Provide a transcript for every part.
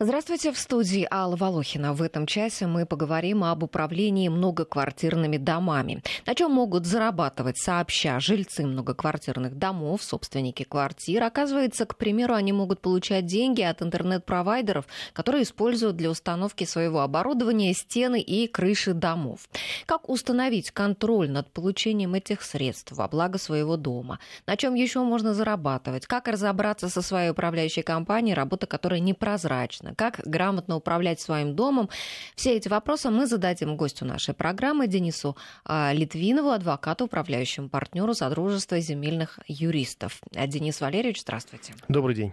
Здравствуйте, в студии Алла Волохина. В этом часе мы поговорим об управлении многоквартирными домами. На чем могут зарабатывать сообща жильцы многоквартирных домов, собственники квартир. Оказывается, к примеру, они могут получать деньги от интернет-провайдеров, которые используют для установки своего оборудования стены и крыши домов. Как установить контроль над получением этих средств во благо своего дома? На чем еще можно зарабатывать? Как разобраться со своей управляющей компанией, работа которой непрозрачна? Важно. Как грамотно управлять своим домом? Все эти вопросы мы зададим гостю нашей программы Денису а, Литвинову, адвокату, управляющему партнеру Содружества земельных юристов. Денис Валерьевич, здравствуйте. Добрый день.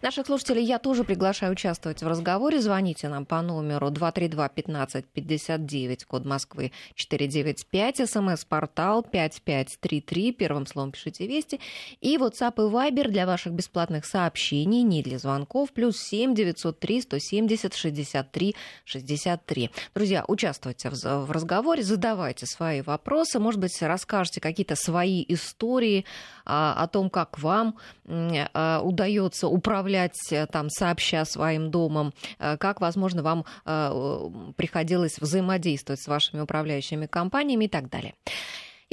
Наших слушателей я тоже приглашаю участвовать в разговоре. Звоните нам по номеру 232-1559, код Москвы 495, смс-портал 5533, первым словом пишите «Вести». И WhatsApp и Viber для ваших бесплатных сообщений, не для звонков, плюс 7 903 170 63 63. Друзья, участвуйте в, в разговоре, задавайте свои вопросы, может быть, расскажете какие-то свои истории а, о том, как вам а, удается управлять э, там сообща своим домом, э, как, возможно, вам э, приходилось взаимодействовать с вашими управляющими компаниями и так далее.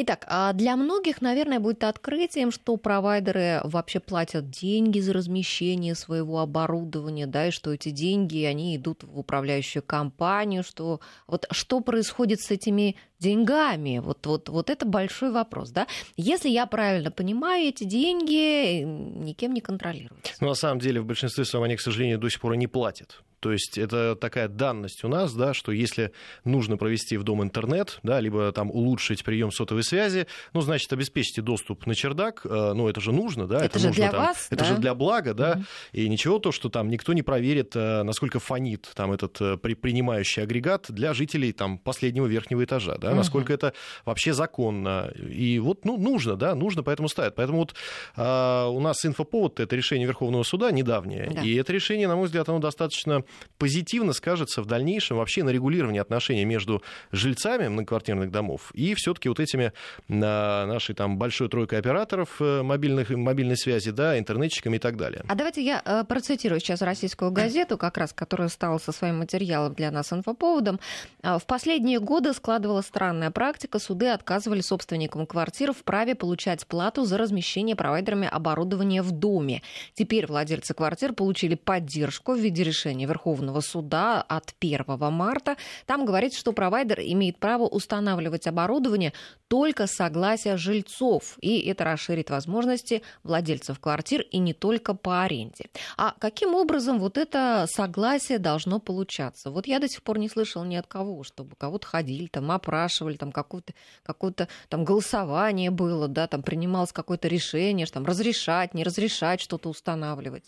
Итак, а для многих, наверное, будет открытием, что провайдеры вообще платят деньги за размещение своего оборудования, да, и что эти деньги, они идут в управляющую компанию, что вот что происходит с этими деньгами, вот, вот, вот это большой вопрос, да. Если я правильно понимаю, эти деньги никем не контролируются. Ну, на самом деле, в большинстве своем они, к сожалению, до сих пор не платят. То есть это такая данность у нас, да, что если нужно провести в дом интернет, да, либо там улучшить прием сотовой связи, ну, значит, обеспечьте доступ на чердак, э, ну, это же нужно, да, это, это же нужно, для там, вас, это да? же для блага, да, угу. и ничего то, что там никто не проверит, э, насколько фонит там этот э, принимающий агрегат для жителей там последнего верхнего этажа, да, угу. насколько это вообще законно, и вот, ну, нужно, да, нужно, поэтому ставят, поэтому вот а, у нас инфоповод это решение Верховного суда недавнее, да. и это решение, на мой взгляд, оно достаточно позитивно скажется в дальнейшем вообще на регулировании отношений между жильцами многоквартирных домов и все-таки вот этими нашей там большой тройкой операторов э, мобильных, мобильной связи, да, интернетчиками и так далее. А давайте я э, процитирую сейчас российскую газету, как раз, которая стала со своим материалом для нас инфоповодом. А, в последние годы складывалась странная практика. Суды отказывали собственникам квартир в праве получать плату за размещение провайдерами оборудования в доме. Теперь владельцы квартир получили поддержку в виде решения Верховного суда суда от 1 марта. Там говорится, что провайдер имеет право устанавливать оборудование только с согласия жильцов, и это расширит возможности владельцев квартир и не только по аренде. А каким образом вот это согласие должно получаться? Вот я до сих пор не слышала ни от кого, чтобы кого-то ходили, там опрашивали, там какое-то какое там голосование было, да, там принималось какое-то решение, что там разрешать, не разрешать что-то устанавливать.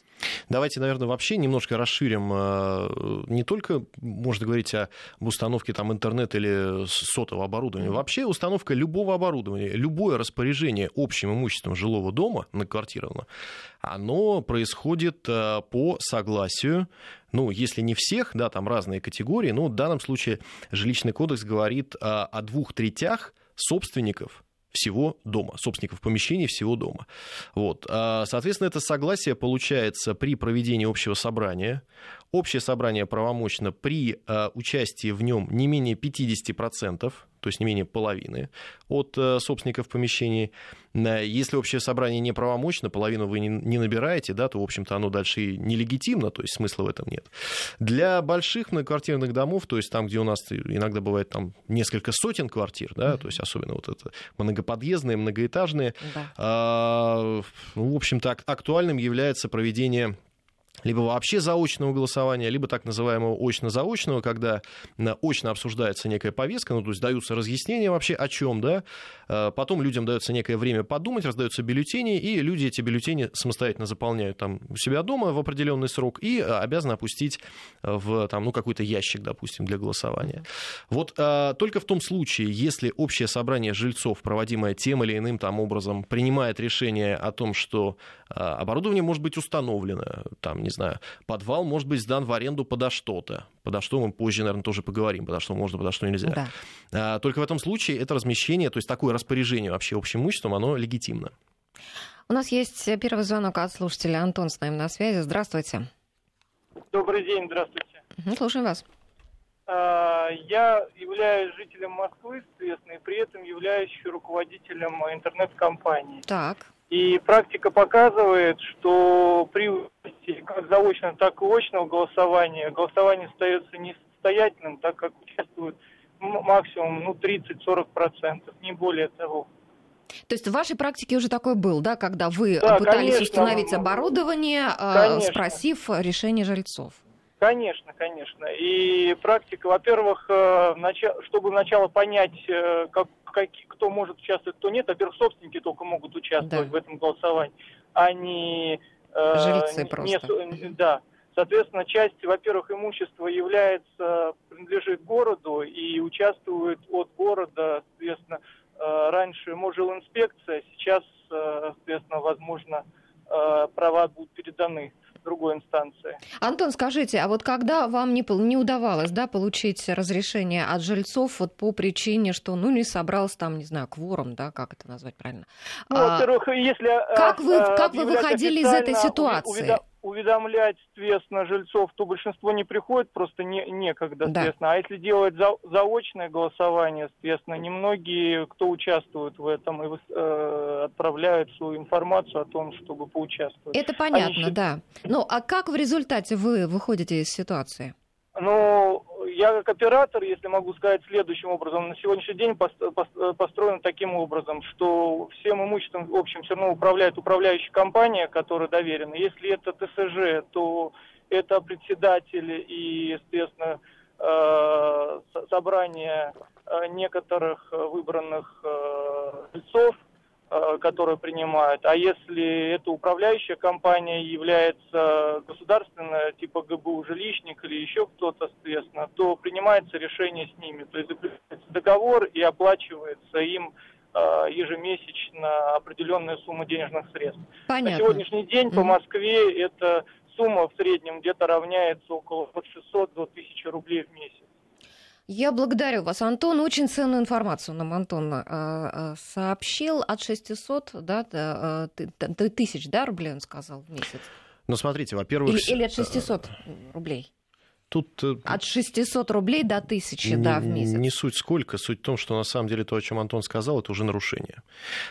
Давайте, наверное, вообще немножко расширим э, не только можно говорить о установке там, интернета или сотового оборудования, вообще установка любого оборудования, любое распоряжение общим имуществом жилого дома многоквартирного, оно происходит э, по согласию ну, если не всех, да, там разные категории, но в данном случае жилищный кодекс говорит о, о двух третях собственников всего дома, собственников помещений всего дома. Вот. А, соответственно, это согласие получается при проведении общего собрания. Общее собрание правомочно при а, участии в нем не менее 50% то есть не менее половины от э, собственников помещений. Если общее собрание неправомочно, половину вы не набираете, да, то, в общем-то, оно дальше и нелегитимно, то есть смысла в этом нет. Для больших многоквартирных домов, то есть там, где у нас иногда бывает там несколько сотен квартир, да, то есть особенно вот это многоподъездные, многоэтажные, да. в общем-то, актуальным является проведение либо вообще заочного голосования, либо так называемого очно-заочного, когда очно обсуждается некая повестка, ну, то есть даются разъяснения вообще о чем, да, а потом людям дается некое время подумать, раздаются бюллетени, и люди эти бюллетени самостоятельно заполняют там у себя дома в определенный срок и а, обязаны опустить в там, ну, какой-то ящик, допустим, для голосования. Вот а, только в том случае, если общее собрание жильцов, проводимое тем или иным там образом, принимает решение о том, что оборудование может быть установлено, там, не знаю, подвал может быть сдан в аренду подо что-то. Подо что мы позже, наверное, тоже поговорим, подо что можно, подо что нельзя. Да. А, только в этом случае это размещение, то есть такое распоряжение вообще общим имуществом, оно легитимно. У нас есть первый звонок от слушателя. Антон с нами на связи. Здравствуйте. Добрый день, здравствуйте. Слушаем вас. А, я являюсь жителем Москвы, соответственно, и при этом являюсь руководителем интернет-компании. Так. И практика показывает, что при как заочного, так и очного голосования голосование остается несостоятельным, так как участвуют максимум ну, 30-40%, не более того. То есть в вашей практике уже такой был, да, когда вы да, пытались конечно, установить оборудование, а, конечно. спросив решение жильцов? Конечно, конечно. И практика, во-первых, э, чтобы сначала понять, э, как, кто может участвовать, кто нет, во-первых, собственники только могут участвовать да. в этом голосовании, а не... Э, Жильцы просто. Не, да. Соответственно, часть, во-первых, имущества является, принадлежит городу и участвует от города, соответственно, раньше жил инспекция, сейчас, соответственно, возможно, права будут переданы другой инстанции. Антон, скажите, а вот когда вам не, не удавалось да, получить разрешение от жильцов вот по причине, что ну не собрался там, не знаю, кворум, да, как это назвать правильно? Ну, а, во-первых, если... Как вы, а, как вы выходили из этой ситуации? Уведомлять, соответственно, жильцов, то большинство не приходит, просто не, некогда, соответственно. Да. А если делать за, заочное голосование, соответственно, немногие, кто участвует в этом, и э, отправляют свою информацию о том, чтобы поучаствовать. Это понятно, Они... да. Ну, а как в результате вы выходите из ситуации? Ну, я как оператор, если могу сказать следующим образом, на сегодняшний день построен таким образом, что всем имуществом в общем все равно управляет управляющая компания, которая доверена. Если это ТСЖ, то это председатель и, естественно, э, собрание э, некоторых выбранных э, лицов – которые принимают. А если эта управляющая компания является государственная, типа ГБУ жилищник или еще кто-то, соответственно, то принимается решение с ними. То есть заключается договор и оплачивается им э, ежемесячно определенная сумма денежных средств. Понятно. На сегодняшний день mm-hmm. по Москве эта сумма в среднем где-то равняется около от 600 до 1000 рублей в месяц. Я благодарю вас, Антон. Очень ценную информацию нам Антон э, сообщил. От 600 да, до, до тысяч да, рублей, он сказал, в месяц. Ну, смотрите, во-первых... Или, или от 600 рублей. Тут... Э, От 600 рублей до 1000, не, да, в месяц. Не суть сколько, суть в том, что на самом деле то, о чем Антон сказал, это уже нарушение.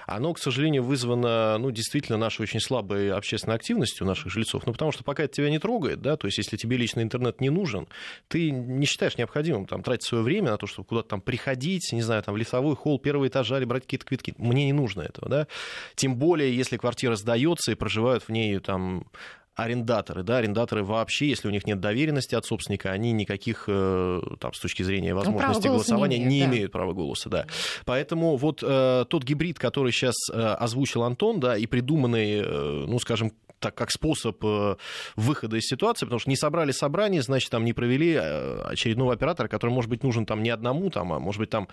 Оно, к сожалению, вызвано, ну, действительно, нашей очень слабой общественной активностью наших жильцов. Ну, потому что пока это тебя не трогает, да, то есть если тебе лично интернет не нужен, ты не считаешь необходимым там тратить свое время на то, чтобы куда-то там приходить, не знаю, там в лесовой холл первого этажа или брать какие-то квитки. Мне не нужно этого, да. Тем более, если квартира сдается и проживают в ней там арендаторы, да, арендаторы вообще, если у них нет доверенности от собственника, они никаких, э, там, с точки зрения ну, возможности ну, голосования не, имеют, не да. имеют права голоса, да. Поэтому вот э, тот гибрид, который сейчас э, озвучил Антон, да, и придуманный, э, ну, скажем, так как способ э, выхода из ситуации, потому что не собрали собрание, значит, там не провели э, очередного оператора, который, может быть, нужен там не одному, там, а может быть, там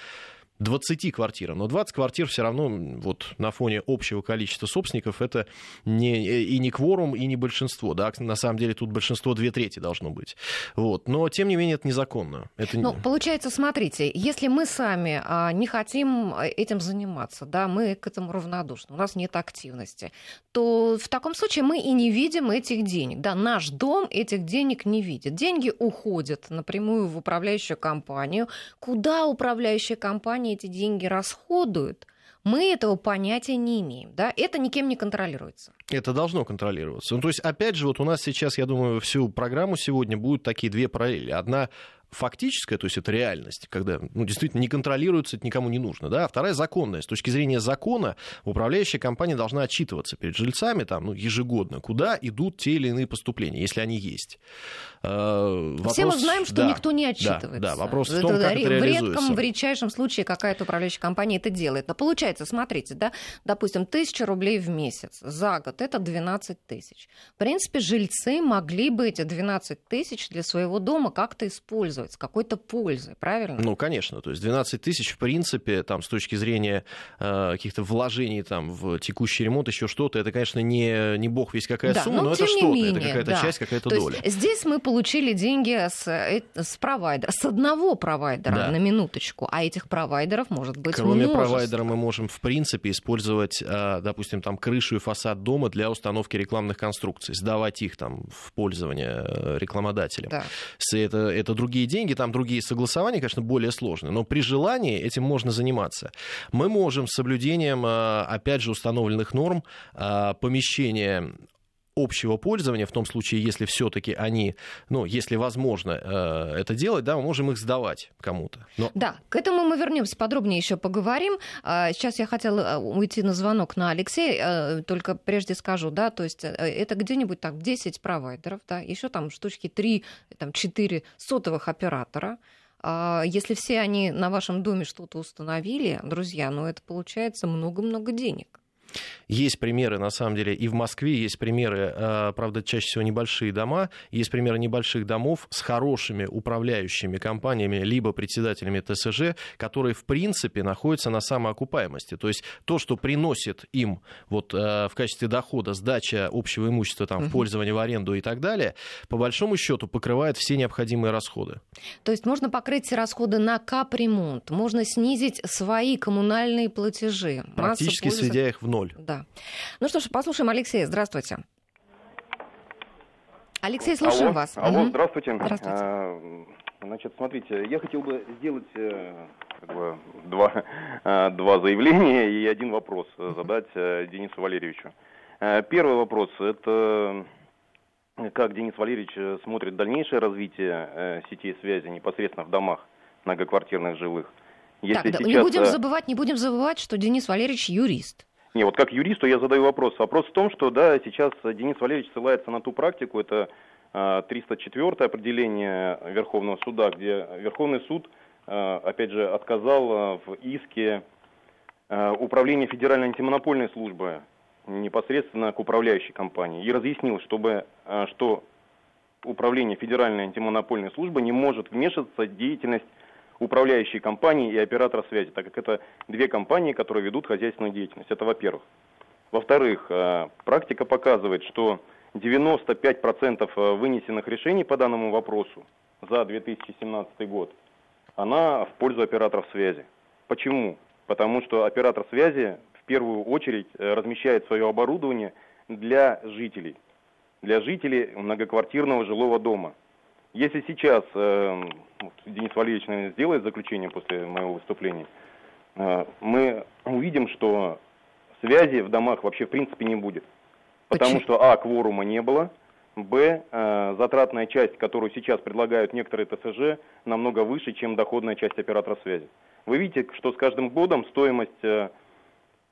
20 квартирам. Но 20 квартир все равно вот на фоне общего количества собственников это не, и не кворум, и не большинство. Да? На самом деле тут большинство две трети должно быть. Вот. Но, тем не менее, это незаконно. Это... Ну, получается, смотрите, если мы сами а, не хотим этим заниматься, да, мы к этому равнодушны, у нас нет активности, то в таком случае мы и не видим этих денег. Да, наш дом этих денег не видит. Деньги уходят напрямую в управляющую компанию. Куда управляющая компания они эти деньги расходуют, мы этого понятия не имеем. Да? Это никем не контролируется. Это должно контролироваться. Ну, то есть, опять же, вот у нас сейчас, я думаю, всю программу сегодня будут такие две параллели. Одна фактическая, то есть это реальность, когда ну, действительно не контролируется, это никому не нужно. Да? А вторая законная. С точки зрения закона управляющая компания должна отчитываться перед жильцами там, ну, ежегодно, куда идут те или иные поступления, если они есть. Э, вопрос... Все мы знаем, что да, никто не отчитывается. Да, да вопрос в том, это, как это. В редком, в редчайшем случае какая-то управляющая компания это делает. Но получается, смотрите, да, допустим, тысяча рублей в месяц за год, это 12 тысяч. В принципе, жильцы могли бы эти 12 тысяч для своего дома как-то использовать использовать с какой-то пользой, правильно? Ну, конечно. То есть 12 тысяч, в принципе, там, с точки зрения э, каких-то вложений там, в текущий ремонт, еще что-то, это, конечно, не, не бог весь какая да, сумма, но, но это что-то, менее, это какая-то да. часть, какая-то То доля. Есть здесь мы получили деньги с, э, с провайдера, с одного провайдера, Да. на минуточку, а этих провайдеров может быть Кроме множество. провайдера мы можем, в принципе, использовать, э, допустим, там крышу и фасад дома для установки рекламных конструкций, сдавать их там в пользование э, рекламодателям. Да. Это, это другие деньги, там другие согласования, конечно, более сложные, но при желании этим можно заниматься. Мы можем с соблюдением, э, опять же, установленных норм э, помещения общего пользования, в том случае, если все-таки они, ну, если возможно э, это делать, да, мы можем их сдавать кому-то. Но Да, к этому мы вернемся подробнее еще поговорим. А, Сейчас я хотела а, уйти на звонок на Алексея, э, только прежде скажу, да, то есть э, это где-нибудь так 10 провайдеров, да, еще там штучки 3, там 4 сотовых оператора. А, Если все они на вашем доме что-то установили, друзья, ну это получается много-много денег. Есть примеры, на самом деле, и в Москве есть примеры, э, правда, чаще всего небольшие дома, есть примеры небольших домов с хорошими управляющими компаниями, либо председателями ТСЖ, которые, в принципе, находятся на самоокупаемости. То есть то, что приносит им вот, э, в качестве дохода сдача общего имущества там, в пользование, в аренду и так далее, по большому счету покрывает все необходимые расходы. То есть можно покрыть расходы на капремонт, можно снизить свои коммунальные платежи. Практически сведя их в ноль. Да. Ну что ж, послушаем Алексея. Здравствуйте. Алексей, слушаем алло, вас. Алло, Мгм. здравствуйте. Здравствуйте. А, Значит, смотрите, я хотел бы сделать э, как бы, два, э, два заявления и один вопрос э, задать Денису Валерьевичу. Первый вопрос – это как Денис Валерьевич смотрит дальнейшее развитие сетей связи непосредственно в домах многоквартирных жилых. так, да, не сейчас, будем э, забывать, не будим забывать, что Денис Валерьевич юрист. Не, вот как юристу я задаю вопрос. Вопрос в том, что да, сейчас Денис Валерьевич ссылается на ту практику, это э, 304 определение Верховного суда, где Верховный суд, э, опять же, отказал э, в иске управления Федеральной антимонопольной службы непосредственно к управляющей компании и разъяснил, чтобы, что управление Федеральной антимонопольной службы не может вмешиваться в деятельность управляющей компании и оператора связи, так как это две компании, которые ведут хозяйственную деятельность. Это во-первых. Во-вторых, э, практика показывает, что 95% э, вынесенных решений по данному вопросу за 2017 год, она в пользу операторов связи. Почему? Потому что оператор связи в первую очередь э, размещает свое оборудование для жителей, для жителей многоквартирного жилого дома. Если сейчас э, Денис Валерьевич, наверное, сделает заключение после моего выступления, э, мы увидим, что связи в домах вообще в принципе не будет. Потому Почему? что, а, кворума не было, б, э, затратная часть, которую сейчас предлагают некоторые ТСЖ, намного выше, чем доходная часть оператора связи. Вы видите, что с каждым годом стоимость э,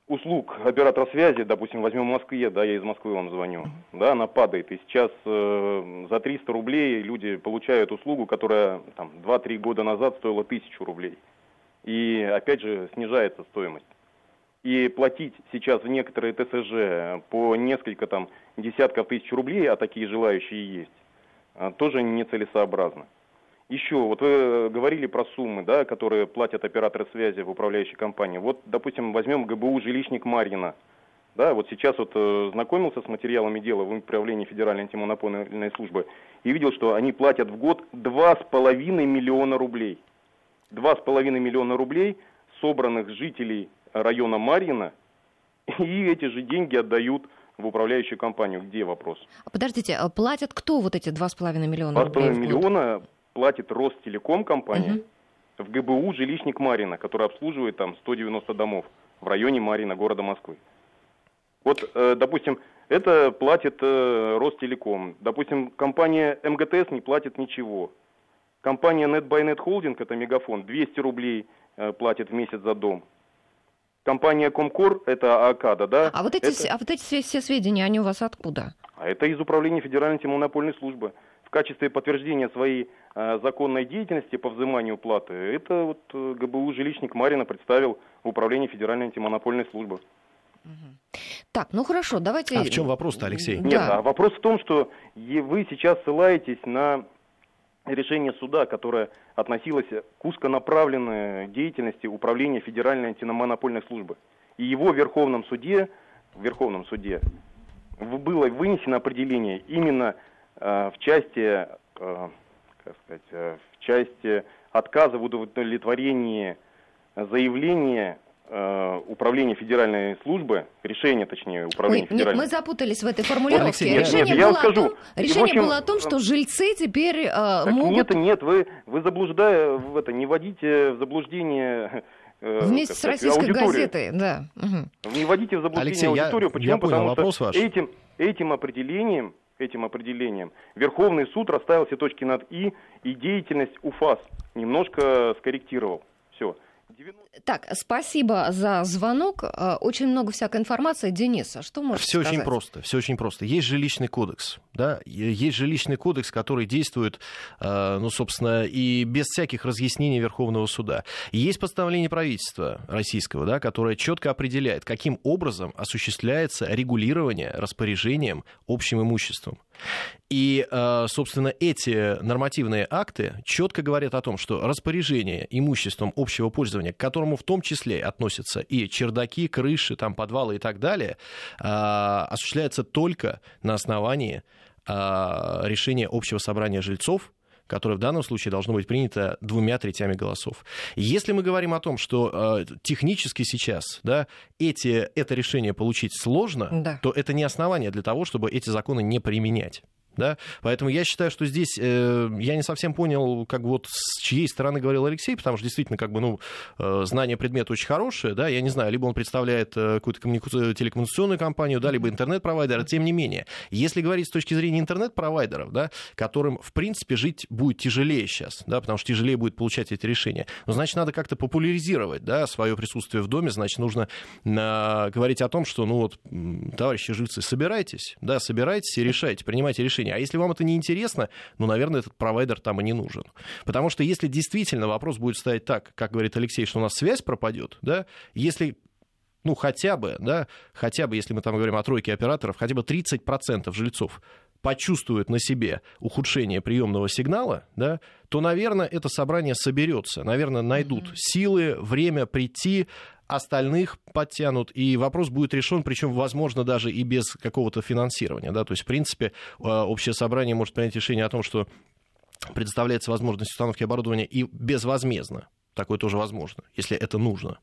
услуг оператора связи, допустим, возьмем в Москве, да, я из Москвы вам звоню, да, она падает. И сейчас э, за 300 рублей люди получают услугу, которая там 2-3 года назад стоила 1000 рублей. И опять же снижается стоимость. И платить сейчас в некоторые ТСЖ по несколько там десятков тысяч рублей, а такие желающие есть, а, тоже нецелесообразно. Еще, вот вы говорили про суммы, да, которые платят операторы связи в управляющей компании. Вот, допустим, возьмем ГБУ «Жилищник Марьина». Да, вот сейчас вот э, знакомился с материалами дела в управлении Федеральной антимонопольной службы и видел, что они платят в год 2,5 миллиона рублей. 2,5 миллиона рублей собранных жителей района Марьина, и эти же деньги отдают в управляющую компанию. Где вопрос? А Подождите, а платят кто вот эти 2,5 миллиона 2,5 рублей? в год? миллиона платит Ростелеком компания Мгм. в ГБУ «Жилищник Марина», который обслуживает там 190 домов в районе Марина, города Москвы. Вот, э, допустим, это платит э, Ростелеком. Допустим, компания МГТС не платит ничего. Компания NetByNet Holding, это Мегафон, 200 рублей э, платит в месяц за дом. Компания Комкор, это Акада, да? А вот эти, это- а вот эти все, все сведения, они у вас откуда? А это из Управления Федеральной антимонопольной службы. В качестве подтверждения своей э, законной деятельности по взиманию платы, это вот э, ГБУ «Жилищник Марина» представил в Управление Федеральной антимонопольной службы. Так, ну хорошо, давайте... А в чем вопрос-то, Алексей? Да. Нет, а вопрос в том, что вы сейчас ссылаетесь на решение суда, которое относилось к узконаправленной деятельности Управления Федеральной антимонопольной службы. И его в Верховном суде, в Верховном суде было вынесено определение именно в части, э, как сказать, э, в части отказа в удовлетворении заявления Э, управления федеральной службы, решение, точнее, управления Ой, федеральной... Нет, мы запутались в этой формулировке. Алексей, решение нет, я было, скажу. О том, решение общем, было о том, что жильцы теперь э, так могут... Нет, нет, вы, вы заблуждая в это, не вводите в заблуждение э, Вместе с российской аудиторию. газетой, да. Угу. Не вводите в заблуждение Алексей, аудиторию. Я, Почему? я понял Потому вопрос что ваш. Этим, этим определением этим определением. Верховный суд расставил все точки над «и», и деятельность УФАС немножко скорректировал. Все. 90... Так, спасибо за звонок. Э, очень много всякой информации. Денис, а что Все сказать? очень просто. Все очень просто. Есть жилищный кодекс. Да? Есть жилищный кодекс, который действует, э, ну, собственно, и без всяких разъяснений Верховного суда. Есть постановление правительства российского, да, которое четко определяет, каким образом осуществляется регулирование распоряжением общим имуществом. И, э, собственно, эти нормативные акты четко говорят о том, что распоряжение имуществом общего пользования, к которому в том числе относятся и чердаки, крыши, там, подвалы и так далее, э, осуществляется только на основании э, решения общего собрания жильцов, которое в данном случае должно быть принято двумя третями голосов. Если мы говорим о том, что э, технически сейчас да, эти, это решение получить сложно, да. то это не основание для того, чтобы эти законы не применять. Да? Поэтому я считаю, что здесь э, я не совсем понял, как вот с чьей стороны говорил Алексей, потому что действительно, как бы, ну, э, знание предмета очень хорошее, да, я не знаю, либо он представляет э, какую-то коммунику... телекоммуникационную компанию, да, либо интернет-провайдер, тем не менее. Если говорить с точки зрения интернет-провайдеров, да, которым, в принципе, жить будет тяжелее сейчас, да, потому что тяжелее будет получать эти решения, ну, значит, надо как-то популяризировать, да, свое присутствие в доме, значит, нужно э, говорить о том, что, ну, вот, товарищи жильцы, собирайтесь, да, собирайтесь и решайте, принимайте решения. А если вам это не интересно, ну, наверное, этот провайдер там и не нужен. Потому что если действительно вопрос будет стоять так, как говорит Алексей, что у нас связь пропадет, да, если ну, хотя бы, да, хотя бы, если мы там говорим о тройке операторов, хотя бы 30% жильцов почувствуют на себе ухудшение приемного сигнала, да, то, наверное, это собрание соберется, наверное, найдут mm-hmm. силы, время прийти, остальных подтянут, и вопрос будет решен, причем, возможно, даже и без какого-то финансирования. Да? То есть, в принципе, а, общее собрание может принять решение о том, что предоставляется возможность установки оборудования и безвозмездно. Такое тоже возможно, если это нужно.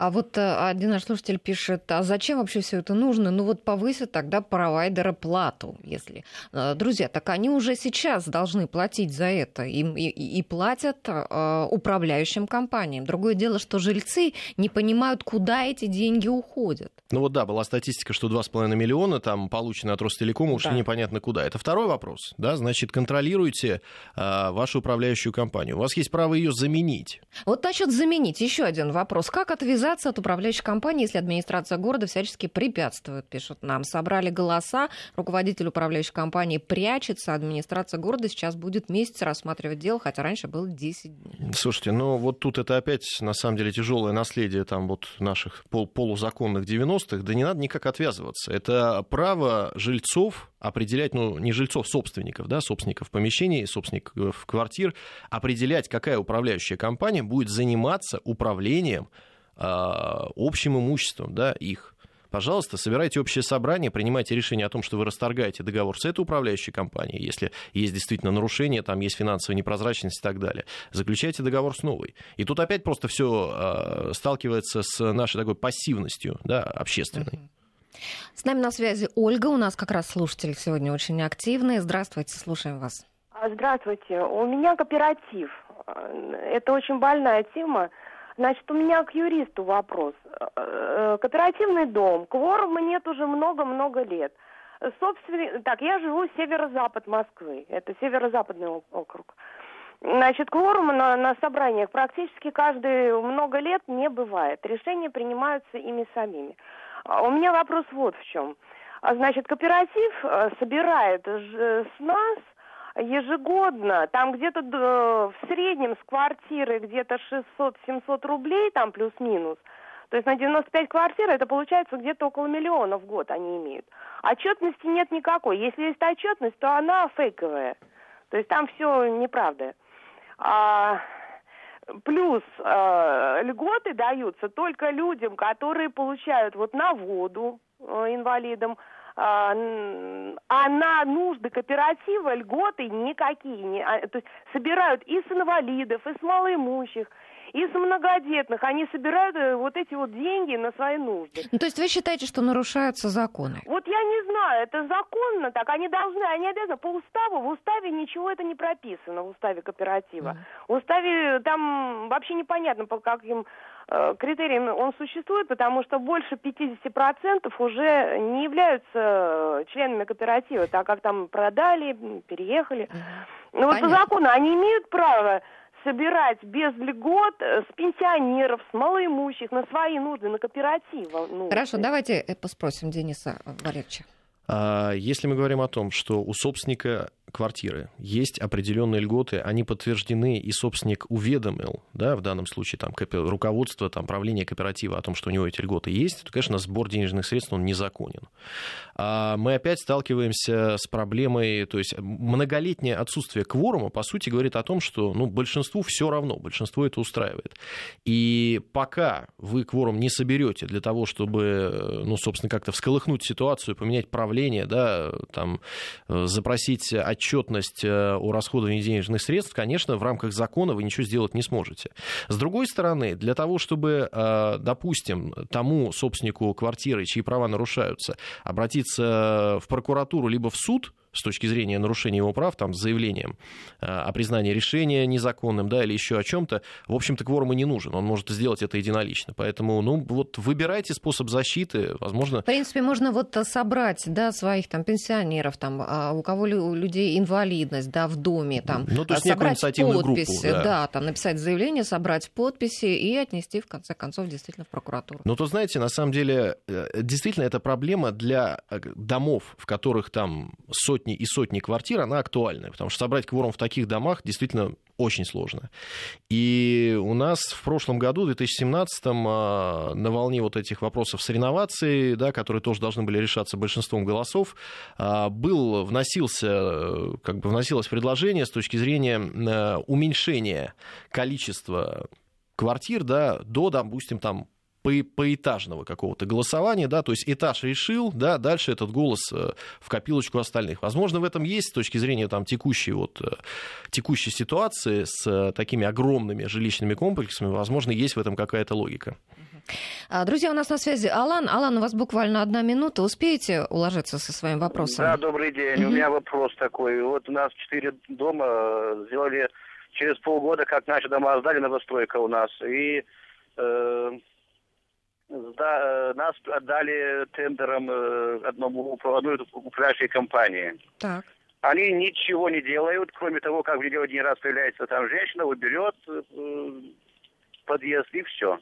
А вот э, один наш слушатель пишет, а зачем вообще все это нужно? Ну вот повысят тогда провайдера плату, если... Э, друзья, так они уже сейчас должны платить за это и, и, и платят э, управляющим компаниям. Другое дело, что жильцы не понимают, куда эти деньги уходят. Ну вот да, была статистика, что 2,5 миллиона там получено от Ростелекома, ушли да. непонятно куда. Это второй вопрос. Да? Значит, контролируйте э, вашу управляющую компанию. У вас есть право ее заменить. Вот насчет заменить. Еще один вопрос. Как отвязаться от управляющей компании, если администрация города всячески препятствует, пишут нам. Собрали голоса, руководитель управляющей компании прячется, администрация города сейчас будет месяц рассматривать дело, хотя раньше было 10 дней. Слушайте, ну вот тут это опять, на самом деле, тяжелое наследие там вот наших пол полузаконных 90-х, да не надо никак отвязываться. Это право жильцов определять, ну, не жильцов, собственников, да, собственников помещений, собственников квартир, определять, какая управляющая компания будет заниматься управлением общим имуществом, да, их. Пожалуйста, собирайте общее собрание, принимайте решение о том, что вы расторгаете договор с этой управляющей компанией, если есть действительно нарушения, там есть финансовая непрозрачность и так далее. Заключайте договор с новой. И тут опять просто все э, сталкивается с нашей такой пассивностью да, общественной. С нами на связи Ольга, у нас как раз слушатель сегодня очень активный. Здравствуйте, слушаем вас. А, здравствуйте, у меня кооператив. Это очень больная тема. Значит, у меня к юристу вопрос. Э, э, кооперативный дом, кворума нет уже много-много лет. Собственно, так, я живу северо-запад Москвы, это северо-западный округ. Значит, кворума на, на собраниях практически каждые много лет не бывает. Решения принимаются ими самими. А у меня вопрос вот в чем. Значит, кооператив э, собирает с нас ежегодно, там где-то в среднем с квартиры где-то 600-700 рублей, там плюс-минус, то есть на 95 квартир это получается где-то около миллиона в год они имеют. Отчетности нет никакой. Если есть отчетность, то она фейковая. То есть там все неправда. А, плюс э, льготы даются только людям, которые получают вот на воду э, инвалидам, а, на нужды кооператива льготы никакие. Не, а, то есть собирают и с инвалидов, и с малоимущих, из многодетных. Они собирают э, вот эти вот деньги на свои нужды. Ну, то есть вы считаете, что нарушаются законы? Вот я не знаю, это законно так. Они должны, они обязаны по уставу. В уставе ничего это не прописано, в уставе кооператива. Mm. В уставе там вообще непонятно, по каким э, критериям он существует, потому что больше 50% уже не являются членами кооператива, так как там продали, переехали. Mm. Ну вот по закону они имеют право собирать без льгот э, с пенсионеров, с малоимущих на свои нужды, на кооперативы. Ну, Хорошо, давайте э, спросим Дениса Валерьевича. А, если мы говорим о том, что у собственника квартиры есть определенные льготы, они подтверждены, и собственник уведомил, да, в данном случае там, руководство, там, правление кооператива о том, что у него эти льготы есть, то, конечно, сбор денежных средств, он незаконен. А мы опять сталкиваемся с проблемой, то есть многолетнее отсутствие кворума, по сути, говорит о том, что ну, большинству все равно, большинство это устраивает. И пока вы кворум не соберете для того, чтобы, ну, собственно, как-то всколыхнуть ситуацию, поменять правление, да, там, э, запросить отчетность э, о расходовании денежных средств, конечно, в рамках закона вы ничего сделать не сможете. С другой стороны, для того, чтобы, э, допустим, тому собственнику квартиры, чьи права нарушаются, обратиться в прокуратуру либо в суд, с точки зрения нарушения его прав, там, с заявлением э, о признании решения незаконным, да, или еще о чем-то, в общем-то, кворум и не нужен. Он может сделать это единолично. Поэтому, ну, вот выбирайте способ защиты, возможно... В принципе, можно вот собрать, да, своих там пенсионеров, там, а у кого у людей инвалидность, да, в доме, там, ну, то есть собрать подпись, группу, да. да, там, написать заявление, собрать подписи и отнести, в конце концов, действительно в прокуратуру. Ну, то знаете, на самом деле, э, действительно, это проблема для э, домов, в которых там сотни сотни и сотни квартир, она актуальная, потому что собрать кворум в таких домах действительно очень сложно. И у нас в прошлом году, в 2017-м, а, на волне вот этих вопросов с реновацией, да, которые тоже должны были решаться большинством голосов, а, был, вносился, как бы вносилось предложение с точки зрения э, уменьшения количества квартир да, до, допустим, там по, поэтажного какого-то голосования, да, то есть этаж решил, да, дальше этот голос э, в копилочку остальных. Возможно, в этом есть с точки зрения там текущей вот э, текущей ситуации с э, такими огромными жилищными комплексами, возможно, есть в этом какая-то логика. А, друзья, у нас на связи Алан. Алан, у вас буквально одна минута. Успеете уложиться со своим вопросом? Да, добрый день. Угу. У меня вопрос такой. Вот у нас четыре дома сделали через полгода, как наши дома сдали новостройка у нас. И э, да, нас отдали тендером э, одному, одной управляющей компании. Так. Они ничего не делают, кроме того, как в видео один раз появляется там женщина, уберет э, подъезд и все.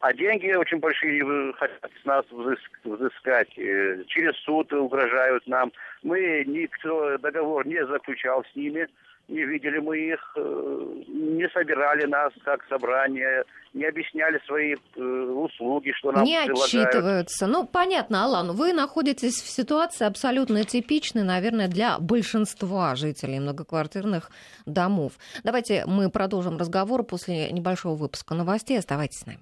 А деньги очень большие хотят с нас взыскать. Э, через суд угрожают нам. Мы никто договор не заключал с ними не видели мы их, э, не собирали нас как собрание, не объясняли свои э, услуги, что нам Не прилагают. отчитываются. Ну, понятно, Алан, вы находитесь в ситуации абсолютно типичной, наверное, для большинства жителей многоквартирных домов. Давайте мы продолжим разговор после небольшого выпуска новостей. Оставайтесь с нами.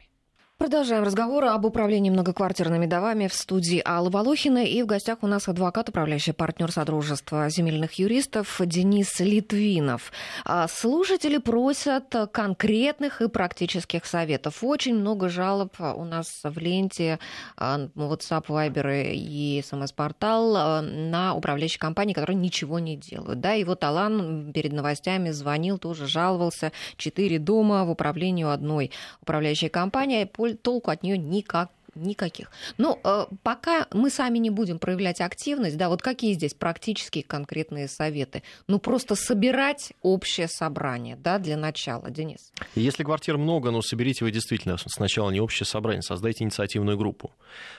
Продолжаем разговор об управлении многоквартирными домами в студии Алла Волохина. И в гостях у нас адвокат, управляющий партнер Содружества земельных юристов Денис Литвинов. А слушатели просят конкретных и практических советов. Очень много жалоб у нас в ленте а, WhatsApp, Viber и смс-портал а, на управляющие компании, которые ничего не делают. Да, и вот Алан перед новостями звонил, тоже жаловался. Четыре дома в управлении одной управляющей компании толку от нее никак никаких. Но э, пока мы сами не будем проявлять активность, да, вот какие здесь практические конкретные советы? Ну, просто собирать общее собрание, да, для начала, Денис. Если квартир много, ну, соберите вы действительно сначала не общее собрание, создайте инициативную группу.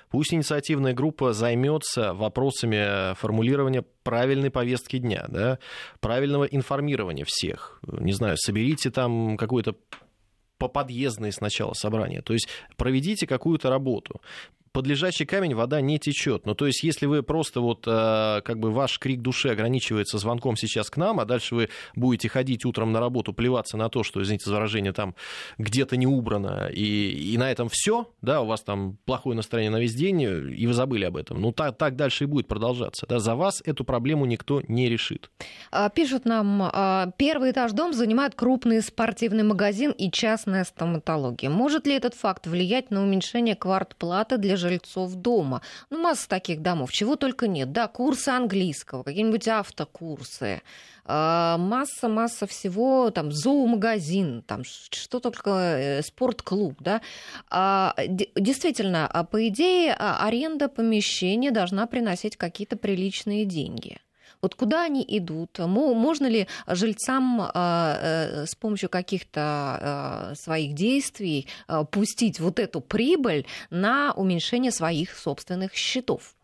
Пусть инициативная группа займется вопросами формулирования правильной повестки дня, да, правильного информирования всех. Не знаю, соберите там какой-то по подъездные сначала собрания. То есть проведите какую-то работу под лежачий камень вода не течет. Ну, то есть, если вы просто вот, э, как бы ваш крик души ограничивается звонком сейчас к нам, а дальше вы будете ходить утром на работу, плеваться на то, что, извините за выражение, там где-то не убрано, и, и на этом все, да, у вас там плохое настроение на весь день, и вы забыли об этом. Ну, так, так дальше и будет продолжаться. Да, за вас эту проблему никто не решит. А, пишут нам, а, первый этаж дом занимает крупный спортивный магазин и частная стоматология. Может ли этот факт влиять на уменьшение квартплаты для жильцов дома? Ну, масса таких домов, чего только нет. Да, курсы английского, какие-нибудь автокурсы, масса-масса всего, там, зоомагазин, там, что только, э, спортклуб, да. А, действительно, а по идее, а, аренда помещения должна приносить какие-то приличные деньги. Вот куда они идут? Можно ли жильцам э, с помощью каких-то своих действий пустить вот эту прибыль на уменьшение своих собственных счетов?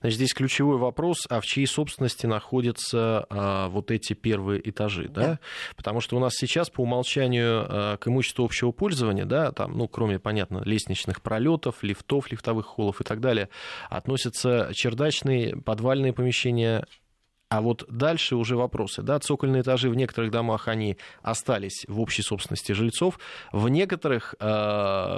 Значит, здесь ключевой вопрос, а в чьей собственности находятся а, вот эти первые этажи, да? да? Потому что у нас сейчас по умолчанию а, к имуществу общего пользования, да, там, ну, кроме, понятно, лестничных пролетов, лифтов, лифтовых холлов и так далее, относятся чердачные, подвальные помещения, а вот дальше уже вопросы. Да, цокольные этажи в некоторых домах они остались в общей собственности жильцов. В некоторых, э,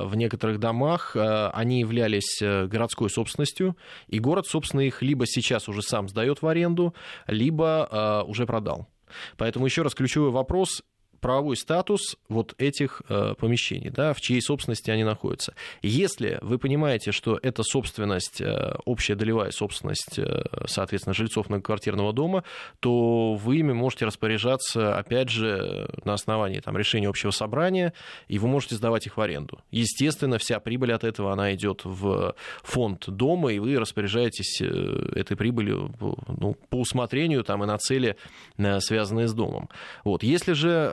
в некоторых домах э, они являлись э, городской собственностью, и город, собственно, их либо сейчас уже сам сдает в аренду, либо уже продал. Поэтому еще раз ключевой вопрос правовой статус вот этих э, помещений, да, в чьей собственности они находятся. Если вы понимаете, что это собственность, э, общая долевая собственность, э, соответственно, жильцов многоквартирного дома, то вы ими можете распоряжаться, опять же, на основании там, решения общего собрания, и вы можете сдавать их в аренду. Естественно, вся прибыль от этого, она идет в фонд дома, и вы распоряжаетесь этой прибылью ну, по усмотрению там, и на цели, связанные с домом. Вот. Если же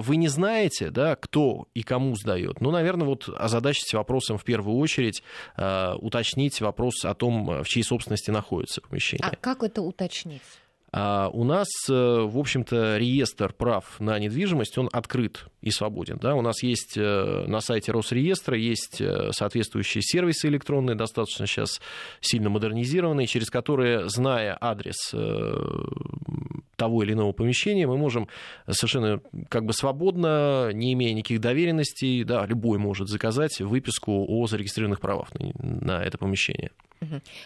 вы не знаете, да, кто и кому сдает, ну, наверное, вот озадачьтесь вопросом в первую очередь, э, уточнить вопрос о том, в чьей собственности находится помещение. А как это уточнить? А у нас, э, в общем-то, реестр прав на недвижимость, он открыт и свободен. Да? У нас есть на сайте Росреестра, есть соответствующие сервисы электронные, достаточно сейчас сильно модернизированные, через которые, зная адрес того или иного помещения, мы можем совершенно как бы свободно, не имея никаких доверенностей, да, любой может заказать выписку о зарегистрированных правах на, на это помещение.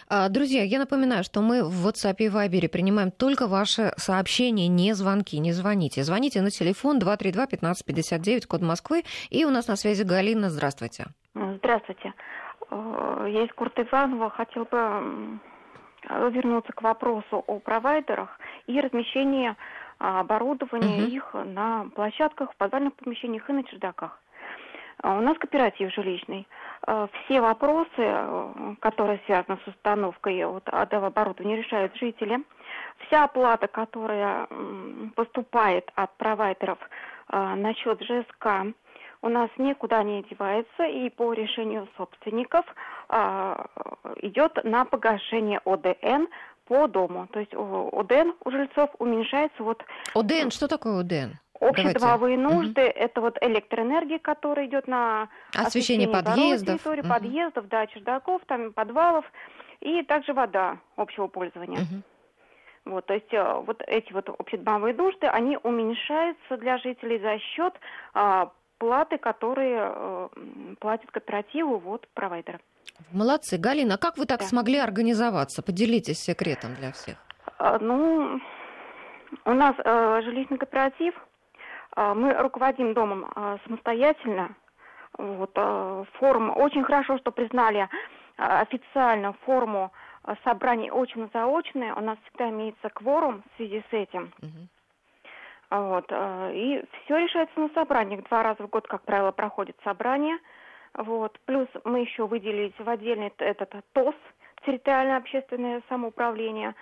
А, друзья, я напоминаю, что мы в WhatsApp и Viber принимаем только ваши сообщения, не звонки, не звоните. Звоните на телефон 232-1559, код Москвы. И у нас на связи Галина. Здравствуйте. Здравствуйте. Э, я из Курта Иванова. Хотел бы вернуться к вопросу о провайдерах и размещении а, оборудования угу. их на площадках, в подвальных помещениях и на чердаках. А, у нас кооператив жилищный. А, все вопросы, э, которые связаны с установкой вот, оборудования, решают жители. Вся оплата, которая поступает от провайдеров на счет ЖСК, у нас никуда не девается, и по решению собственников а, идет на погашение ОДН по дому. То есть ОДН у жильцов уменьшается вот... ОДН, что такое ОДН? Общедомовые нужды угу. это вот электроэнергия, которая идет на освещение, освещение подъездов, территории, угу. подъездов, да, чердаков, там подвалов, и также вода общего пользования. Угу. Вот, то есть э, вот эти вот общедомовые нужды, они уменьшаются для жителей за счет а, платы, которые э, платят кооперативу, вот провайдеры. Молодцы. Галина, а как вы так да. смогли организоваться? Поделитесь секретом для всех. А, ну, у нас э, жилищный кооператив. Э, мы руководим домом э, самостоятельно. Вот, э, форум очень хорошо, что признали э, официально форму э, собраний очно-заочные. У нас всегда имеется кворум в связи с этим. Угу. Вот, э, и все решается на собраниях. Два раза в год, как правило, проходит собрание. Вот. Плюс мы еще выделились в отдельный этот ТОС, территориальное общественное самоуправление.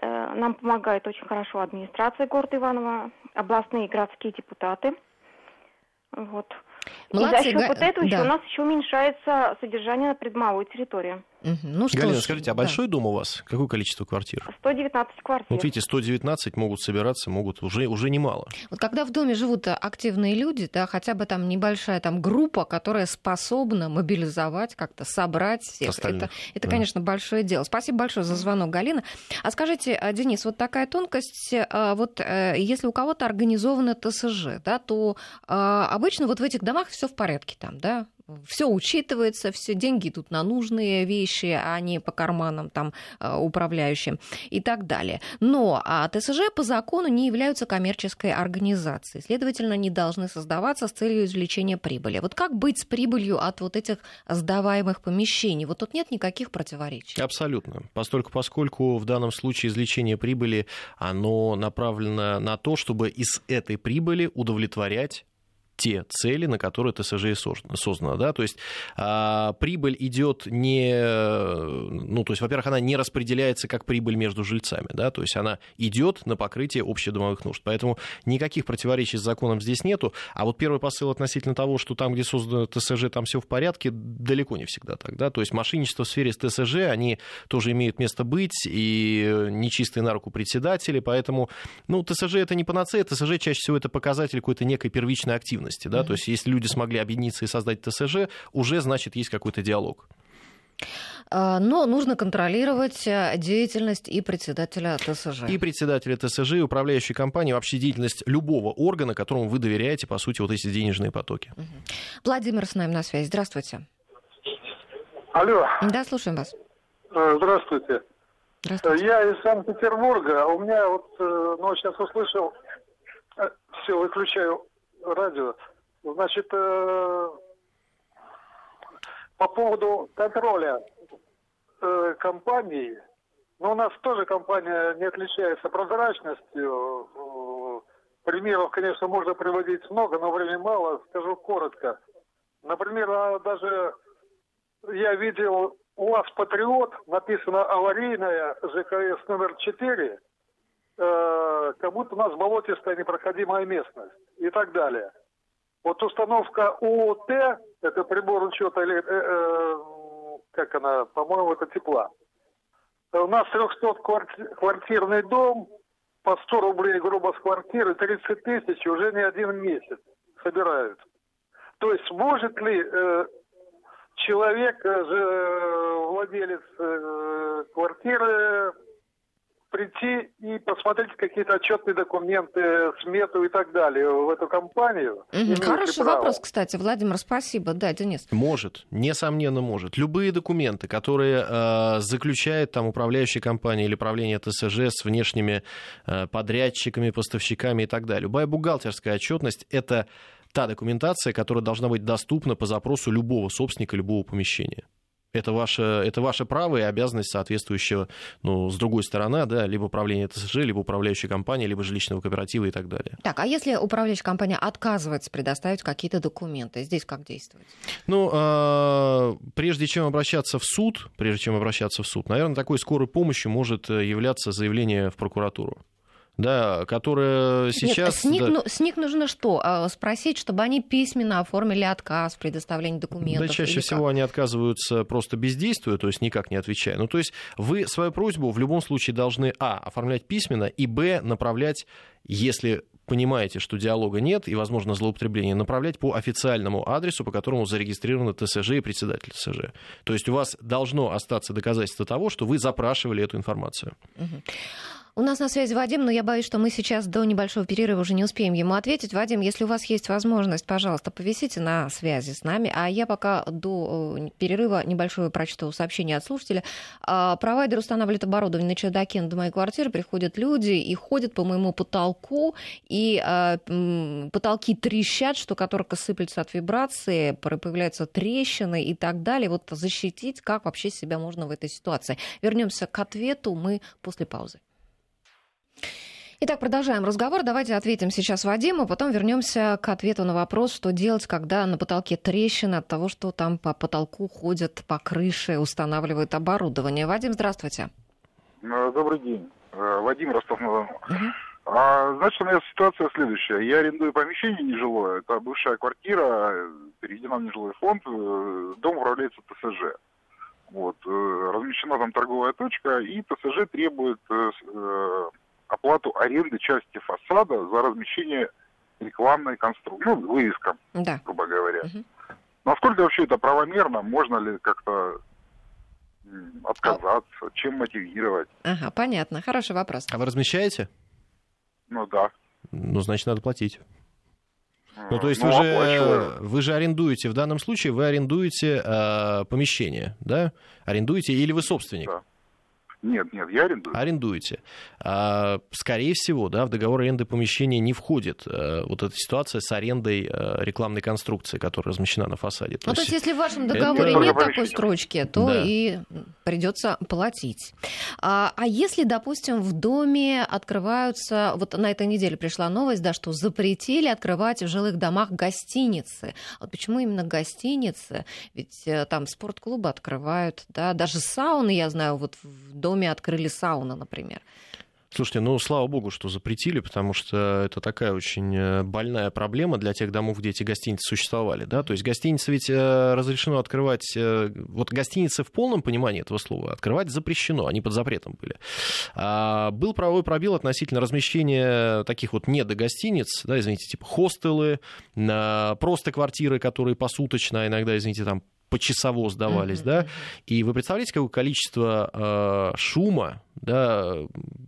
Э, нам помогает очень хорошо администрация города Иванова, областные и городские депутаты. Вот. Молодцы, и за счет Га... вот этого да. еще у нас еще уменьшается содержание на предмалой территории. Ну что Галина, ж, скажите, а да. большой дом у вас? Какое количество квартир? 119 квартир. Вот видите, 119 могут собираться, могут уже, уже немало. Вот когда в доме живут активные люди, да, хотя бы там небольшая там группа, которая способна мобилизовать, как-то собрать всех, Остальных, это, это да. конечно, большое дело. Спасибо большое за звонок, Галина. А скажите, а, Денис, вот такая тонкость, а, вот э, если у кого-то организовано ТСЖ, да, то обычно вот в этих домах все в порядке там, да, все учитывается, все деньги идут на нужные вещи, а не по карманам там а, управляющим и так далее. Но а ТСЖ по закону не являются коммерческой организацией, следовательно, не должны создаваться с целью извлечения прибыли. Вот как быть с прибылью от вот этих сдаваемых помещений? Вот тут нет никаких противоречий. Абсолютно. Постольку, поскольку в данном случае извлечение прибыли, оно направлено на то, чтобы из этой прибыли удовлетворять те цели, на которые ТСЖ создано, да, то есть а, прибыль идет не, ну, то есть, во-первых, она не распределяется как прибыль между жильцами, да, то есть она идет на покрытие общедомовых нужд, поэтому никаких противоречий с законом здесь нету, а вот первый посыл относительно того, что там, где создано ТСЖ, там все в порядке, далеко не всегда так, да, то есть мошенничество в сфере ТСЖ, они тоже имеют место быть, и нечистые на руку председатели, поэтому, ну, ТСЖ это не панацея, ТСЖ чаще всего это показатель какой-то некой первичной активности, да, то есть если люди смогли объединиться и создать ТСЖ, уже, значит, есть какой-то диалог. А, Но нужно контролировать э, деятельность и председателя ТСЖ. И председателя ТСЖ, и управляющей компании, вообще деятельность любого органа, которому вы доверяете, по сути, вот эти денежные потоки. Владимир с нами на связи. Здравствуйте. Алло, Да, слушаем вас. э, здравствуйте. Здравствуйте. Я из Санкт-Петербурга. У меня вот, э, ну, сейчас услышал, все, выключаю радио. Значит, э, по поводу контроля э, компании, ну, у нас тоже компания не отличается прозрачностью. Э, Примеров, конечно, можно приводить много, но времени мало. Скажу коротко. Например, а, даже я видел у вас «Патриот», написано «Аварийная ЖКС номер 4», э, как будто у нас болотистая непроходимая местность и так далее. Вот установка УТ, это прибор учета, э, э, как она, по-моему, это тепла. У нас 300-квартирный дом, по 100 рублей грубо с квартиры, 30 тысяч уже не один месяц собирают. То есть может ли э, человек, э, же, владелец э, квартиры, прийти и посмотреть какие-то отчетные документы, смету и так далее в эту компанию? Ли Хороший право? вопрос, кстати, Владимир, спасибо. Да, Денис. Может, несомненно может. Любые документы, которые э, заключает там управляющая компания или правление ТСЖ с внешними э, подрядчиками, поставщиками и так далее. Любая бухгалтерская отчетность – это та документация, которая должна быть доступна по запросу любого собственника любого помещения. Это ваше, это ваше право и обязанность соответствующего, ну, с другой стороны, да, либо управления ТСЖ, либо управляющей компании, либо жилищного кооператива и так далее. Так, а если управляющая компания отказывается предоставить какие-то документы, здесь как действовать? Ну, а, прежде чем обращаться в суд, прежде чем обращаться в суд, наверное, такой скорой помощью может являться заявление в прокуратуру. Да, которое сейчас... Нет, с, них, да, ну, с них нужно что? А, Спросить, чтобы они письменно оформили отказ в предоставлении документов? Да, чаще всего как? они отказываются просто бездействуя, то есть никак не отвечая. Ну, то есть вы свою просьбу в любом случае должны, а, оформлять письменно, и, б, направлять, если понимаете, что диалога нет и, возможно, злоупотребление, направлять по официальному адресу, по которому зарегистрированы ТСЖ и председатель ТСЖ. То есть у вас должно остаться доказательство того, что вы запрашивали эту информацию. У нас на связи Вадим, но я боюсь, что мы сейчас до небольшого перерыва уже не успеем ему ответить. Вадим, если у вас есть возможность, пожалуйста, повисите на связи с нами. А я пока до э, перерыва небольшое прочту сообщение от слушателя. А, Провайдер устанавливает оборудование на чердаке над моей квартиры. Приходят люди и ходят по моему потолку, и а, потолки трещат, что которка сыплется от вибрации, появляются трещины и так далее. Вот защитить, как вообще себя можно в этой ситуации. Вернемся к ответу мы после паузы. Итак, продолжаем разговор. Давайте ответим сейчас Вадиму, потом вернемся к ответу на вопрос, что делать, когда на потолке трещина от того, что там по потолку ходят, по крыше, устанавливают оборудование. Вадим, здравствуйте. Э, Добрый день. Э, Вадим Ростов-на-Дону. А, значит, у меня ситуация следующая. Я арендую помещение нежилое. Это бывшая квартира, переведена в нежилой фонд. э, Дом управляется ТСЖ. Вот, размещена там торговая точка, и ТСЖ требует оплату аренды части фасада за размещение рекламной конструкции, ну, вывеска, Да. грубо говоря. Мгм. Насколько вообще это правомерно? Можно ли как-то м, отказаться? Чем мотивировать? Ага, понятно. Хороший вопрос. А вы размещаете? Ну да. Ну, значит, надо платить. Ну, то есть Ну, вы, же, оплачиваю. вы же арендуете, в данном случае вы арендуете э, помещение, да? Арендуете или вы собственник? Да. Нет, нет, я арендую. Арендуете. А, скорее всего, да, в договор аренды помещения не входит э, вот эта ситуация с арендой э, рекламной конструкции, которая размещена на фасаде. Ну, то есть, если в вашем договоре Это- нет такой строчки, то Да. и придется платить. А, а если, допустим, в доме открываются, вот на этой неделе пришла новость, да, что запретили открывать в жилых домах гостиницы. Вот почему именно гостиницы? Ведь э, там спортклубы открывают, да, даже сауны, я знаю, вот в доме открыли сауну, например. Слушайте, ну, слава богу, что запретили, потому что это такая очень э, больная проблема для тех домов, где эти гостиницы существовали, да, то есть гостиницы ведь э, разрешено открывать, э, вот гостиницы в полном понимании этого слова открывать запрещено, они под запретом были. А был правовой пробел относительно размещения таких вот недогостиниц, да, извините, типа хостелы, просто квартиры, которые посуточно, а иногда, извините, там почасово сдавались, Мгм, да, и вы представляете, какое количество э, шума, да,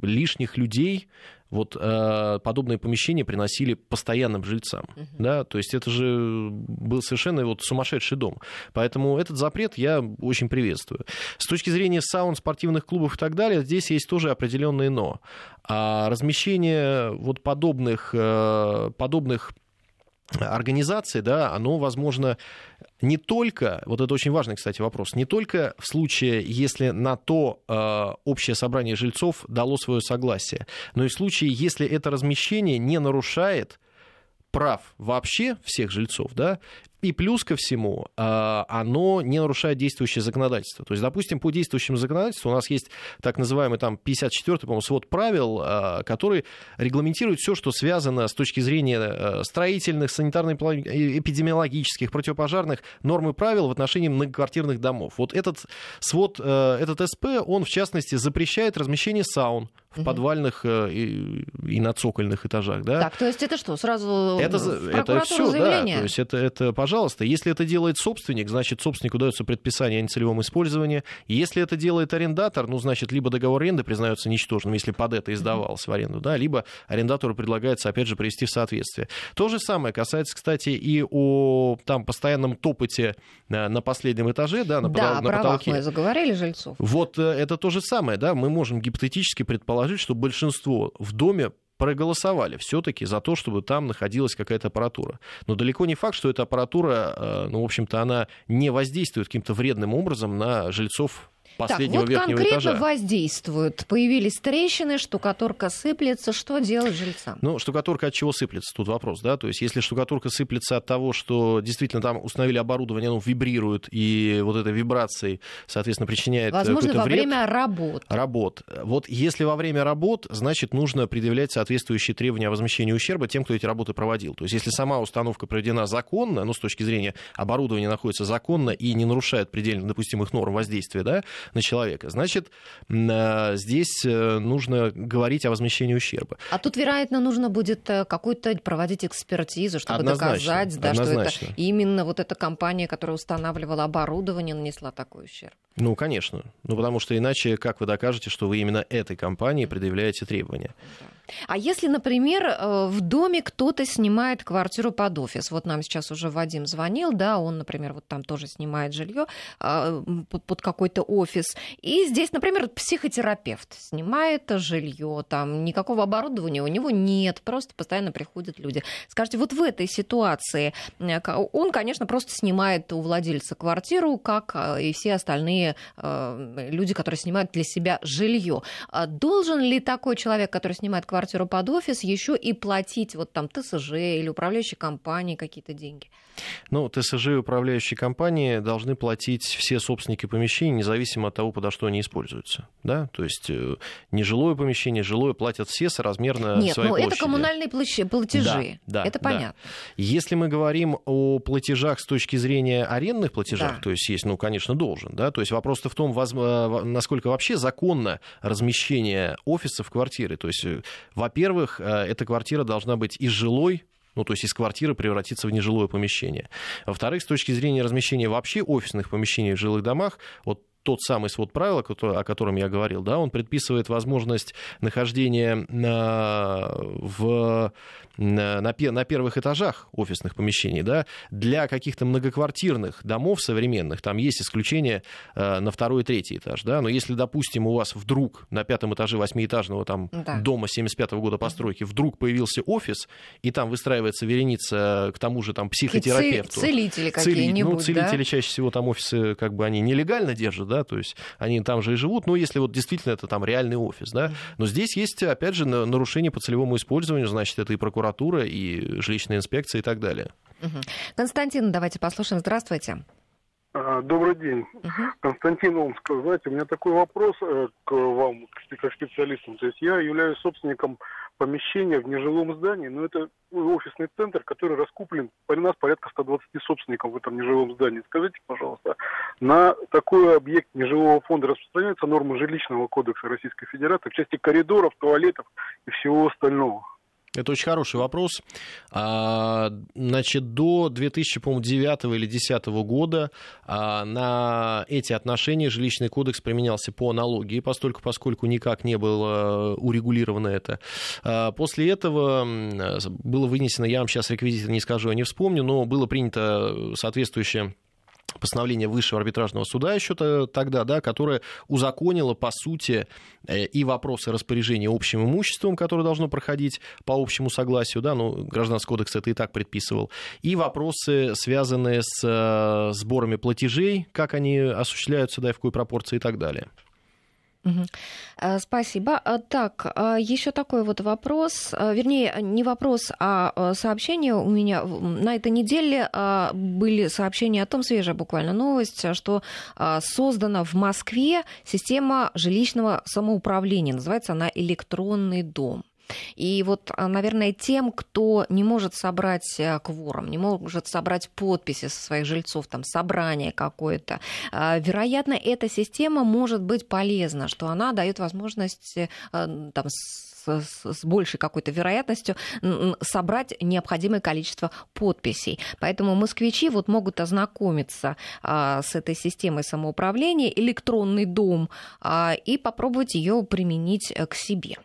лишних людей вот э, подобные помещения приносили постоянным жильцам, да, то есть это же был совершенно вот сумасшедший дом, поэтому этот запрет я очень приветствую. С точки зрения саун, спортивных клубов и так далее, здесь есть тоже определенные но. А размещение вот подобных, э, подобных организаций, да, оно возможно не только, вот это очень важный, кстати, вопрос, не только в случае, если на то э, общее собрание жильцов дало свое согласие, но и в случае, если это размещение не нарушает прав вообще всех жильцов, да, и плюс ко всему, э, оно не нарушает действующее законодательство. То есть, допустим, по действующему законодательству у нас есть так называемый там 54-й, по-моему, свод правил, э, который регламентирует все, что связано с точки зрения э, строительных, санитарно-эпидемиологических, противопожарных норм и правил в отношении многоквартирных домов. Вот этот свод, э, этот СП, он в частности запрещает размещение саун в Мгм. подвальных э, и, и на цокольных этажах, да? Так, то есть это что, сразу Это, это все, да. заявление? То есть это, это, пожалуйста, если это делает собственник, значит, собственнику дается предписание о нецелевом использовании. Если это делает арендатор, ну, значит, либо договор аренды признается ничтожным, если под это издавалось в аренду, да, либо арендатору предлагается, опять же, привести в соответствие. То же самое касается, кстати, и о там постоянном топоте на, на последнем этаже, да, на, да, потол- на потолке. мы заговорили жильцов. Вот э, это то же самое, да, мы можем гипотетически предположить, что большинство в доме проголосовали все-таки за то, чтобы там находилась какая-то аппаратура. Но далеко не факт, что эта аппаратура, э, ну, в общем-то, она не воздействует каким-то вредным образом на жильцов последнего так, вот верхнего конкретно этажа. воздействуют. Появились трещины, штукатурка сыплется. Что делать жильцам? Ну, штукатурка от чего сыплется? Тут вопрос, да? То есть, если штукатурка сыплется от того, что действительно там установили оборудование, оно вибрирует, и вот этой вибрацией, соответственно, причиняет э, Возможно, какой-то во вред. время работ. работ. Вот если во время работ, значит, нужно предъявлять соответствующие требования о возмещении ущерба тем, кто эти работы проводил. То есть, если сама установка проведена законно, ну, с точки зрения оборудования находится законно и не нарушает предельно допустимых норм воздействия да, на человека, значит, э, здесь э, нужно говорить о возмещении ущерба. А тут, вероятно, нужно будет э, какую-то проводить экспертизу, чтобы Однозначно, доказать, да, что однозначно. это именно вот эта компания, которая устанавливала оборудование, нанесла такой ущерб. Ну, конечно. Ну, потому что иначе как вы докажете, что вы именно этой компании предъявляете требования? А если, например, э, в доме кто-то снимает квартиру под офис, вот нам сейчас уже Вадим звонил, да, он, например, вот там тоже снимает жилье под какой-то офис, и здесь, например, психотерапевт снимает жилье, там никакого оборудования у него нет, просто постоянно приходят люди. Скажите, вот в этой ситуации э, он, конечно, просто снимает у владельца квартиру, как э, и все остальные э, люди, которые снимают для себя жилье. А Должен ли такой человек, который снимает квартиру под офис, еще и платить вот там ТСЖ или управляющей компании какие-то деньги? Ну, ТСЖ и управляющие компании должны платить все собственники помещений, независимо от того, подо что они используются. Да? То есть э, нежилое помещение, жилое платят все соразмерно Нет, своей но площади. это коммунальные платежи. Да, да, это да. понятно. Если мы говорим о платежах с точки зрения арендных платежах, Да. то есть есть, ну, конечно, должен, да, то есть вопрос-то в том, насколько вообще законно размещение офиса в квартиры. То есть, во-первых, эта квартира должна быть и жилой, ну, то есть из квартиры превратиться в нежилое помещение. Во-вторых, с точки зрения размещения вообще офисных помещений в жилых домах, вот тот самый свод правил, о котором я говорил, да, он предписывает возможность нахождения на, в, на, на первых этажах офисных помещений. Да, для каких-то многоквартирных домов современных там есть исключение э, на второй и третий этаж. Да, но если, допустим, у вас вдруг на пятом этаже восьмиэтажного там, да. дома 75 -го года постройки вдруг появился офис, и там выстраивается вереница к тому же там психотерапевту. Целители какие-нибудь, Ну, целители да? чаще всего там офисы как бы они нелегально держат, да, то есть они там же и живут, но если вот действительно это там реальный офис, да, но здесь есть, опять же, нарушение по целевому использованию, значит, это и прокуратура, и жилищная инспекция и так далее. Константин, давайте послушаем. Здравствуйте. А, добрый день. Угу. Константин Омск. Знаете, у меня такой вопрос э, к вам, как специалистам. То есть я являюсь собственником помещение в нежилом здании, но это офисный центр, который раскуплен, у нас порядка 120 собственников в этом нежилом здании. Скажите, пожалуйста, на такой объект нежилого фонда распространяются нормы жилищного кодекса Российской Федерации в части коридоров, туалетов и всего остального? Это очень хороший вопрос. А, значит, до 2009 или 2010 года а, на эти отношения жилищный кодекс применялся по аналогии, постольку, поскольку никак не было урегулировано это. А, после этого было вынесено, я вам сейчас реквизиты не скажу, я не вспомню, но было принято соответствующее постановление Высшего арбитражного суда еще тогда, да, которое узаконило, по сути, э, и вопросы распоряжения общим имуществом, которое должно проходить по общему согласию, да, ну, Гражданский кодекс это и так предписывал, и вопросы, связанные с э, сборами платежей, как они осуществляются, да, и в какой пропорции и так далее. Угу. Спасибо. А, так, еще такой вот вопрос, вернее, не вопрос, а сообщение у меня. На этой неделе были сообщения о том, свежая буквально новость, что создана в Москве система жилищного самоуправления. Называется она «Электронный дом». И вот, а, наверное, тем, кто не может собрать э, кворум, не может собрать подписи со своих жильцов, там, собрание какое-то, а, вероятно, эта система может быть полезна, что она дает возможность э, там, с, с большей какой-то вероятностью собрать необходимое количество подписей. Поэтому москвичи вот могут ознакомиться а, с этой системой самоуправления, электронный дом, а, и попробовать ее применить э, к себе.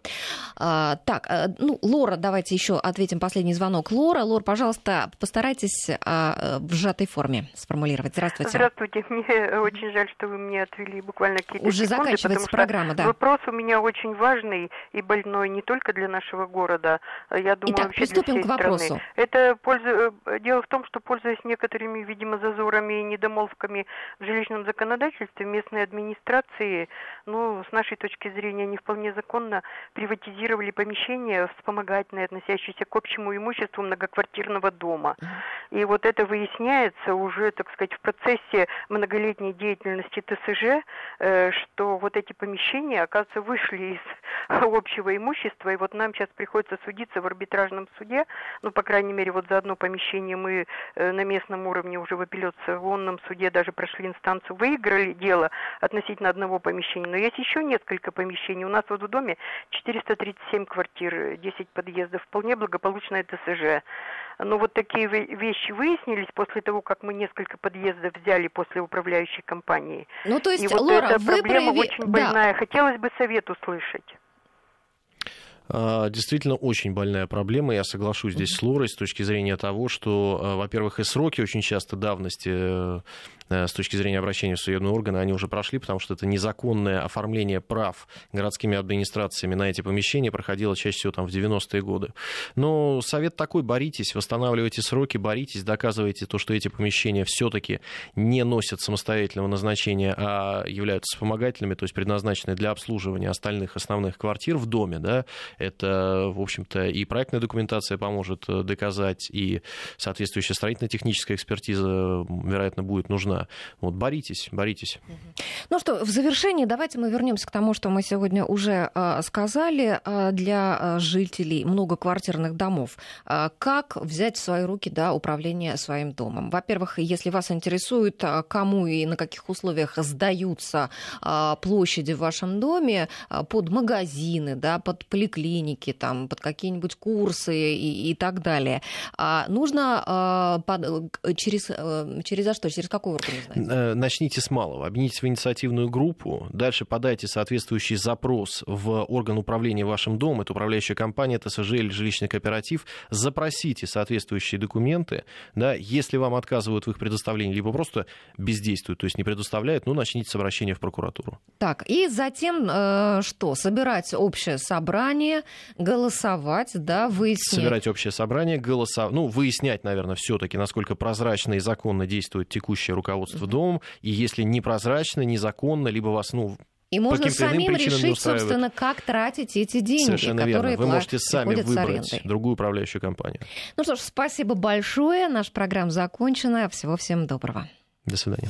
А, так, э, ну, Лора, давайте еще ответим последний звонок. Лора, Лор, пожалуйста, постарайтесь а, в сжатой форме сформулировать. Здравствуйте. Здравствуйте. Мне очень жаль, что вы мне отвели буквально какие-то Уже секунды, заканчивается программа, да. Вопрос у меня очень важный и больной и не только для нашего города, я думаю, Итак, вообще приступим для всей к вопросу. страны. Это пользу... Э, дело в том, что пользуясь некоторыми, видимо, зазорами и недомолвками в жилищном законодательстве, местные администрации, ну, с нашей точки зрения, не вполне законно приватизировали помещения вспомогательные, относящиеся к общему имуществу многоквартирного дома. И вот это выясняется уже, так сказать, в процессе многолетней деятельности ТСЖ, э, что вот эти помещения, оказывается, вышли из общего имущества, и вот нам сейчас приходится судиться в арбитражном суде, ну, по крайней мере, вот за одно помещение мы э, на местном уровне уже в апелляционном суде даже прошли инстанцию, выиграли дело относительно одного помещения, но есть еще несколько помещений. У нас вот в доме 437 квартир, 10 подъездов, вполне благополучное ТСЖ. Но вот такие вещи выяснились после того, как мы несколько подъездов взяли после управляющей компании. Ну, то есть, И вот Лора, эта вы проблема прояви... очень больная. Да. Хотелось бы совет услышать. А, действительно очень больная проблема, я соглашусь здесь с Лорой с точки зрения того, что, а, во-первых, и сроки очень часто давности э, с точки зрения обращения в судебные органы, они уже прошли, потому что это незаконное оформление прав городскими администрациями на эти помещения проходило чаще всего там в 90-е годы. Но совет такой, боритесь, восстанавливайте сроки, боритесь, доказывайте то, что эти помещения все-таки не носят самостоятельного назначения, а являются вспомогательными, то есть предназначены для обслуживания остальных основных квартир в доме, да, это, в общем-то, и проектная документация поможет э, доказать, и соответствующая строительно-техническая экспертиза, вероятно, будет нужна. Нужна. Вот, боритесь, боритесь. Ну что, в завершении давайте мы вернемся к тому, что мы сегодня уже э, сказали э, для жителей многоквартирных домов. Как взять в свои руки да, управление своим домом? Во-первых, если вас интересует, кому и на каких условиях сдаются площади в вашем доме под магазины, да, под поликлиники, там, под какие-нибудь курсы и, и так далее, нужно под, через, э, через за что, через узнать? Начните с малого. Объединитесь в инициативную группу, дальше подайте соответствующий запрос в орган управления вашим домом, это управляющая компания, ТСЖ или жилищный кооператив, запросите соответствующие документы, да, если вам отказывают в их предоставлении, либо просто бездействуют, то есть не предоставляют, ну, начните с обращения в прокуратуру. Так, и затем э, что? Собирать общее собрание, голосовать, да, выяснять. Собирать общее собрание, голосовать, ну, выяснять, наверное, все-таки, насколько прозрачно и законно действует текущее руководство mm-hmm. домом, и если непрозрачно, незаконно, либо вас, ну, и можно самим решить, собственно, как тратить эти деньги, Совершенно которые верно. Вы можете сами выбрать другую управляющую компанию. Ну что ж, спасибо большое. Наша программа закончена. Всего всем доброго. До свидания.